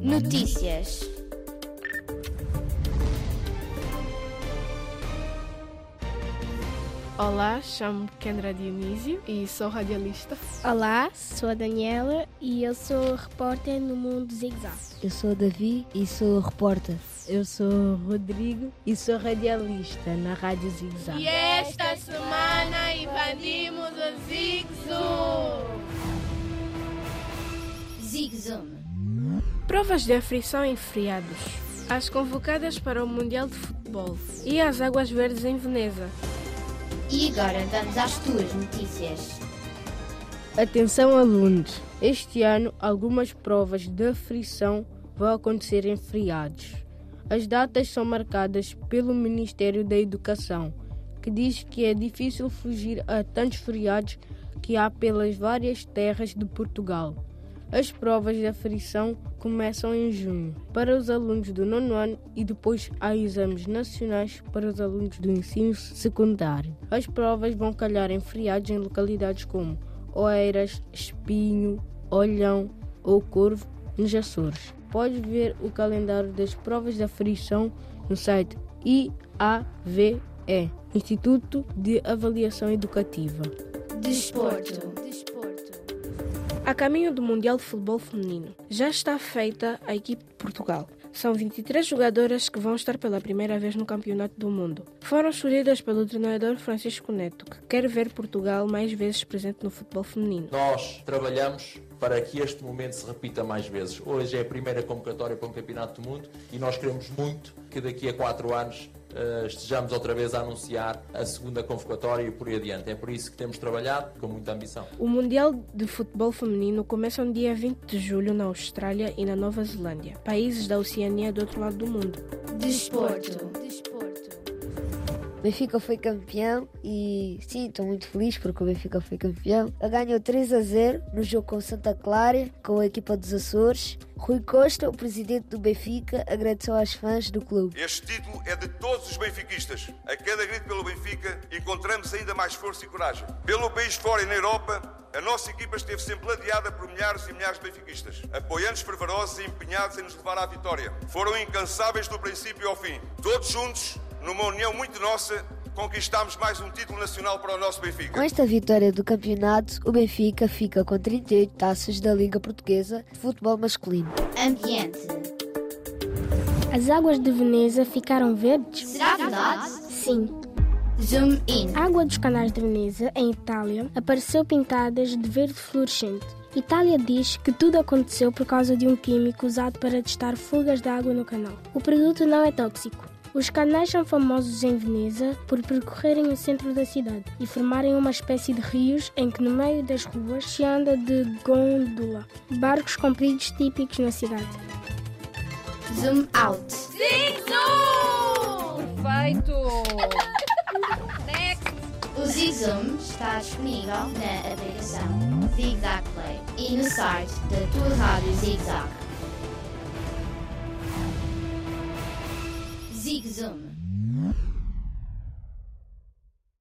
Notícias. Olá, chamo-me Kendra Dionísio e sou radialista. Olá, sou a Daniela e eu sou repórter no Mundo Zig Zag. Eu sou Davi e sou repórter. Eu sou Rodrigo e sou radialista na Rádio Zig Zag. E esta semana invadimos o Zig Zoom. Zig Zoom. Provas de aflição em feriados. As convocadas para o Mundial de Futebol e as Águas Verdes em Veneza. E agora vamos às tuas notícias. Atenção, alunos! Este ano, algumas provas de aflição vão acontecer em feriados. As datas são marcadas pelo Ministério da Educação, que diz que é difícil fugir a tantos feriados que há pelas várias terras de Portugal. As provas de aflição começam em junho para os alunos do nono ano e depois há exames nacionais para os alunos do ensino secundário. As provas vão calhar em feriados em localidades como Oeiras, Espinho, Olhão ou Corvo, nos Açores. Pode ver o calendário das provas de aflição no site IAVE, Instituto de Avaliação Educativa. Desporto. A caminho do Mundial de Futebol Feminino, já está feita a equipe de Portugal. São 23 jogadoras que vão estar pela primeira vez no Campeonato do Mundo. Foram escolhidas pelo treinador Francisco Neto, que quer ver Portugal mais vezes presente no futebol feminino. Nós trabalhamos para que este momento se repita mais vezes. Hoje é a primeira convocatória para um Campeonato do Mundo e nós queremos muito que daqui a quatro anos uh, estejamos outra vez a anunciar a segunda convocatória e por aí adiante. É por isso que temos trabalhado com muita ambição. O Mundial de Futebol Feminino começa no dia 20 de julho na Austrália e na Nova Zelândia, países da Oceania do outro lado do mundo. Desporto. Benfica foi campeão e sim, estou muito feliz porque o Benfica foi campeão. Ganhou 3 a 0 no jogo com Santa Clara, com a equipa dos Açores. Rui Costa, o presidente do Benfica, agradeceu aos fãs do clube. Este título é de todos os benfiquistas. A cada grito pelo Benfica encontramos ainda mais força e coragem. Pelo país fora e na Europa, a nossa equipa esteve sempre ladeada por milhares e milhares de benfiquistas, apoiantes fervorosos e empenhados em nos levar à vitória. Foram incansáveis do princípio ao fim. Todos juntos, numa união muito nossa, conquistámos mais um título nacional para o nosso Benfica. Com esta vitória do campeonato, o Benfica fica com 38 taças da Liga Portuguesa de Futebol Masculino. Ambiente. As águas de Veneza ficaram verdes? Será verdade? Sim. Zoom in. A água dos canais de Veneza, em Itália, apareceu pintadas de verde fluorescente. Itália diz que tudo aconteceu por causa de um químico usado para testar fugas de água no canal. O produto não é tóxico. Os canais são famosos em Veneza por percorrerem o centro da cidade e formarem uma espécie de rios em que no meio das ruas se anda de gôndola, barcos compridos típicos na cidade. Zoom out. Zig Zoom! Perfeito! Next! O Zig Zoom está disponível na aplicação Zig Zag Play e no site da tua rádio Zig Geek Zone.